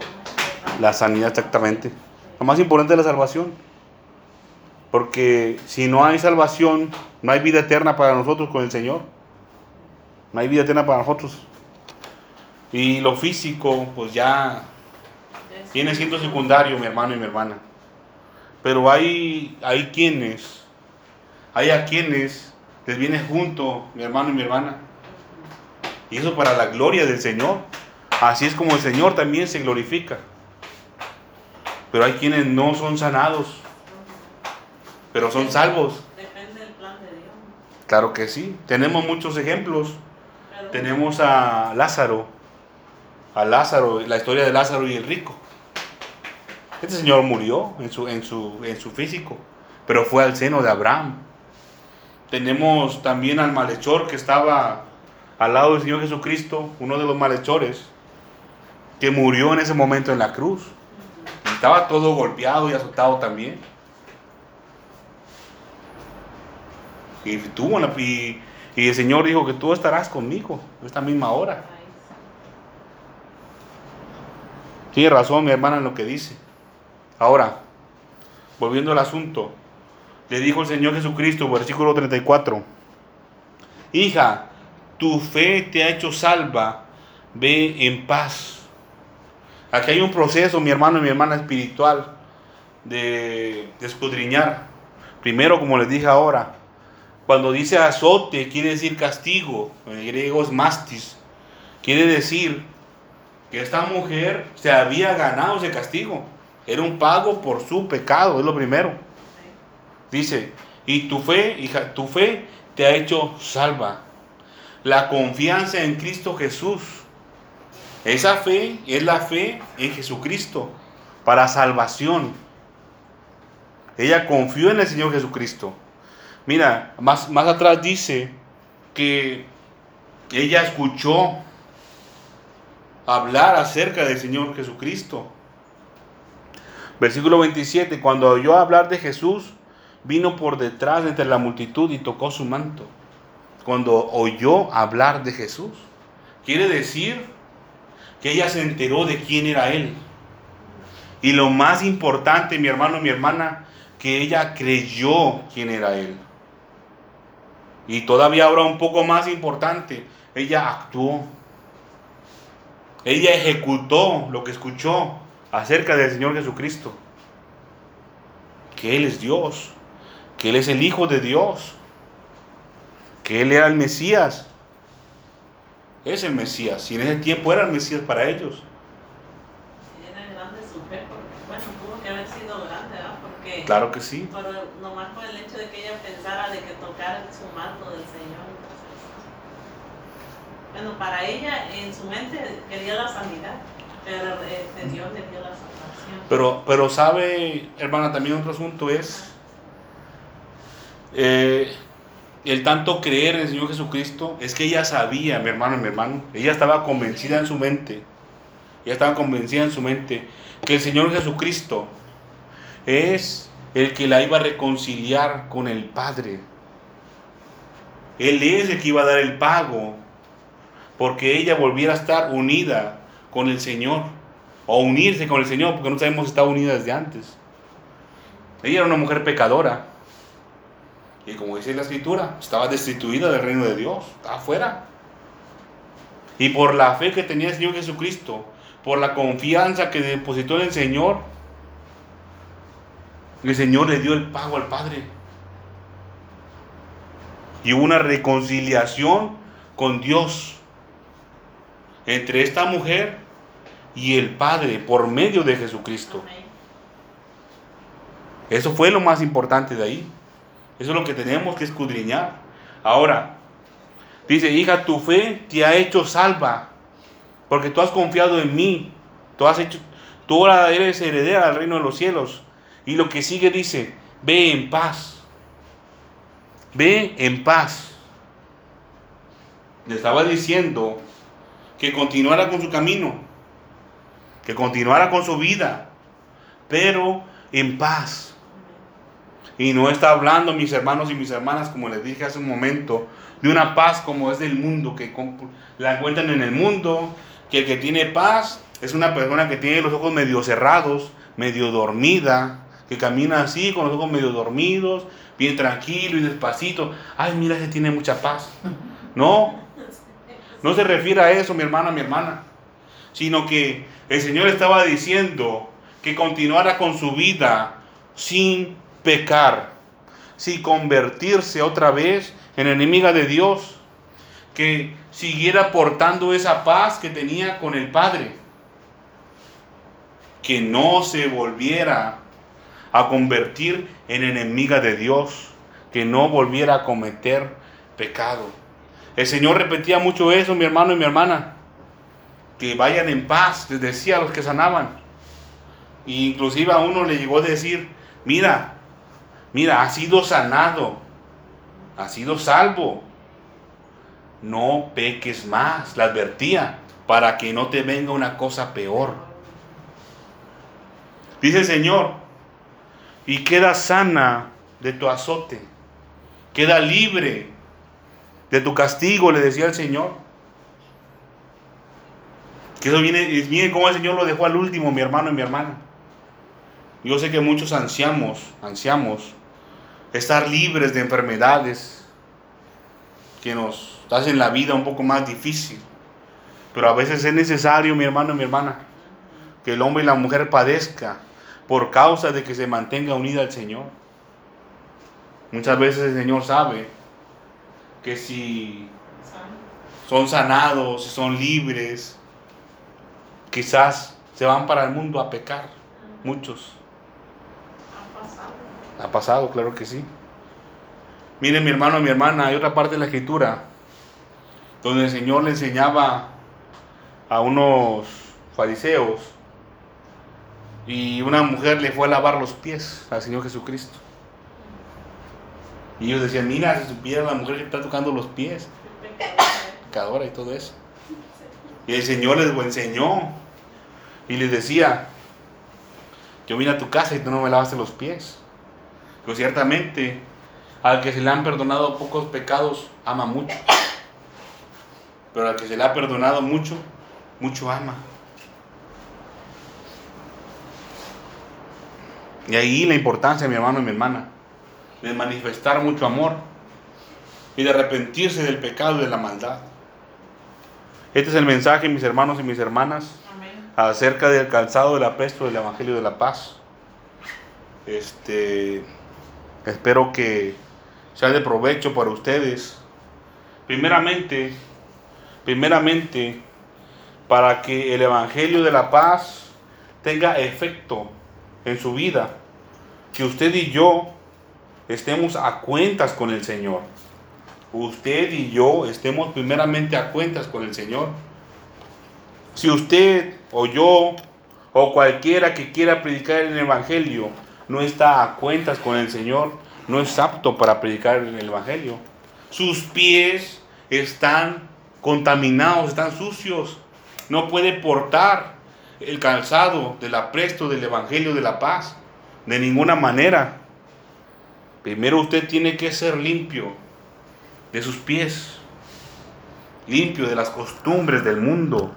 La sanidad, exactamente. Lo más importante es la salvación. Porque si no hay salvación, no hay vida eterna para nosotros con el Señor. No hay vida eterna para nosotros. Y lo físico, pues ya viene siendo secundario, mi hermano y mi hermana. Pero hay, hay quienes, hay a quienes les viene junto, mi hermano y mi hermana. Y eso para la gloria del Señor. Así es como el Señor también se glorifica. Pero hay quienes no son sanados, pero son salvos. Depende del plan de Dios. Claro que sí. Tenemos muchos ejemplos. Pero- Tenemos a Lázaro, a Lázaro, la historia de Lázaro y el rico. Este señor murió en su, en su, en su físico, pero fue al seno de Abraham. Tenemos también al malhechor que estaba al lado del Señor Jesucristo, uno de los malhechores, que murió en ese momento en la cruz. Estaba todo golpeado y azotado también. Y, una- y, y el Señor dijo que tú estarás conmigo esta misma hora. Tiene razón mi hermana en lo que dice. Ahora, volviendo al asunto, le dijo el Señor Jesucristo, versículo 34, hija, tu fe te ha hecho salva, ve en paz. Aquí hay un proceso, mi hermano y mi hermana espiritual, de escudriñar. Primero, como les dije ahora, cuando dice azote, quiere decir castigo, en griego es mastis, quiere decir que esta mujer se había ganado ese castigo. Era un pago por su pecado, es lo primero. Dice, y tu fe, hija, tu fe te ha hecho salva. La confianza en Cristo Jesús. Esa fe es la fe en Jesucristo para salvación. Ella confió en el Señor Jesucristo. Mira, más, más atrás dice que ella escuchó hablar acerca del Señor Jesucristo. Versículo 27, cuando oyó hablar de Jesús, vino por detrás entre la multitud y tocó su manto. Cuando oyó hablar de Jesús, quiere decir que ella se enteró de quién era Él. Y lo más importante, mi hermano, mi hermana, que ella creyó quién era Él. Y todavía ahora un poco más importante, ella actuó. Ella ejecutó lo que escuchó acerca del Señor Jesucristo. Que Él es Dios, que Él es el Hijo de Dios, que Él era el Mesías. Es el Mesías, y en ese tiempo era el Mesías para ellos. Y era grande su fe, porque, bueno, tuvo que haber sido grande, ¿verdad? Porque, Claro que sí. pero nomás por el hecho de que ella pensara de que tocara su manto del Señor. entonces, bueno, para ella, en su mente, quería la sanidad, Pero este, Dios le dio la salvación. Pero, pero sabe, hermana, también otro asunto es eh, el tanto creer en el Señor Jesucristo. Es que ella sabía, mi hermano, mi hermano, ella estaba convencida en su mente, ella estaba convencida en su mente que el Señor Jesucristo es el que la iba a reconciliar con el Padre. Él es el que iba a dar el pago porque ella volviera a estar unida con el Señor o unirse con el Señor porque no sabemos si estaba unida desde antes. Ella era una mujer pecadora y como dice la escritura, estaba destituida del reino de Dios, estaba afuera. Y por la fe que tenía el Señor Jesucristo, por la confianza que depositó en el Señor, el Señor le dio el pago al Padre. Y hubo una reconciliación con Dios entre esta mujer y el Padre por medio de Jesucristo. Eso fue lo más importante de ahí. Eso es lo que tenemos que escudriñar. Ahora, dice, hija, tu fe te ha hecho salva, porque tú has confiado en mí. Tú has hecho, tú ahora eres heredera al reino de los cielos. Y lo que sigue dice, ve en paz. Ve en paz. Le estaba diciendo que continuara con su camino, que continuara con su vida, pero en paz. Y no está hablando, mis hermanos y mis hermanas, como les dije hace un momento, de una paz como es del mundo, que la encuentran en el mundo, que el que tiene paz es una persona que tiene los ojos medio cerrados, medio dormida, que camina así, con los ojos medio dormidos, bien tranquilo y despacito. Ay, mira, ese tiene mucha paz. No, no se refiere a eso, mi hermana, mi hermana, sino que el Señor estaba diciendo que continuara con su vida sin pecar, sin convertirse otra vez en enemiga de Dios, que siguiera portando esa paz que tenía con el Padre, que no se volviera a convertir en enemiga de Dios, que no volviera a cometer pecado. El Señor repetía mucho eso, mi hermano y mi hermana, que vayan en paz, les decía a los que sanaban. E inclusive a uno le llegó a decir, mira, mira, has sido sanado, has sido salvo. No peques más, le advertía, para que no te venga una cosa peor. Dice el Señor, y queda sana de tu azote, queda libre de tu castigo, le decía el Señor. Que eso viene, miren cómo el Señor lo dejó al último, mi hermano y mi hermana. Yo sé que muchos ansiamos, ansiamos estar libres de enfermedades que nos hacen la vida un poco más difícil. Pero a veces es necesario, mi hermano y mi hermana, que el hombre y la mujer padezca por causa de que se mantenga unida al Señor. Muchas veces el Señor sabe que si son sanados, si son libres, quizás se van para el mundo a pecar. Muchos. Ha pasado. Ha pasado, claro que sí. Miren, mi hermano, mi hermana, hay otra parte de la escritura donde el Señor le enseñaba a unos fariseos y una mujer le fue a lavar los pies al Señor Jesucristo. Y ellos decían, mira, si supiera la mujer que está tocando los pies, pecadora y todo eso. Y el Señor les enseñó y les decía, yo vine a tu casa y tú no me lavaste los pies. Pero ciertamente, al que se le han perdonado pocos pecados, ama mucho. Pero al que se le ha perdonado mucho, mucho ama. Y ahí la importancia, mi hermano y mi hermana, de manifestar mucho amor y de arrepentirse del pecado y de la maldad. Este es el mensaje, mis hermanos y mis hermanas, Amén. acerca del calzado del apresto del Evangelio de la Paz. Este, espero que sea de provecho para ustedes. Primeramente, primeramente, para que el Evangelio de la Paz tenga efecto en su vida, que usted y yo estemos a cuentas con el Señor. Usted y yo estemos primeramente a cuentas con el Señor. Si usted o yo o cualquiera que quiera predicar el Evangelio no está a cuentas con el Señor, no es apto para predicar el Evangelio. Sus pies están contaminados, están sucios. No puede portar el calzado del apresto del Evangelio de la paz. De ninguna manera. Primero usted tiene que ser limpio de sus pies. Limpio de las costumbres del mundo.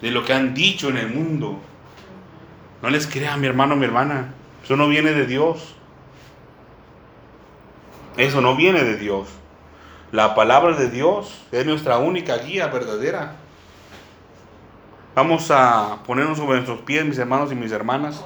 De lo que han dicho en el mundo. No les crea, mi hermano, mi hermana. Eso no viene de Dios. Eso no viene de Dios. La palabra de Dios es nuestra única guía verdadera. Vamos a ponernos sobre nuestros pies, mis hermanos y mis hermanas.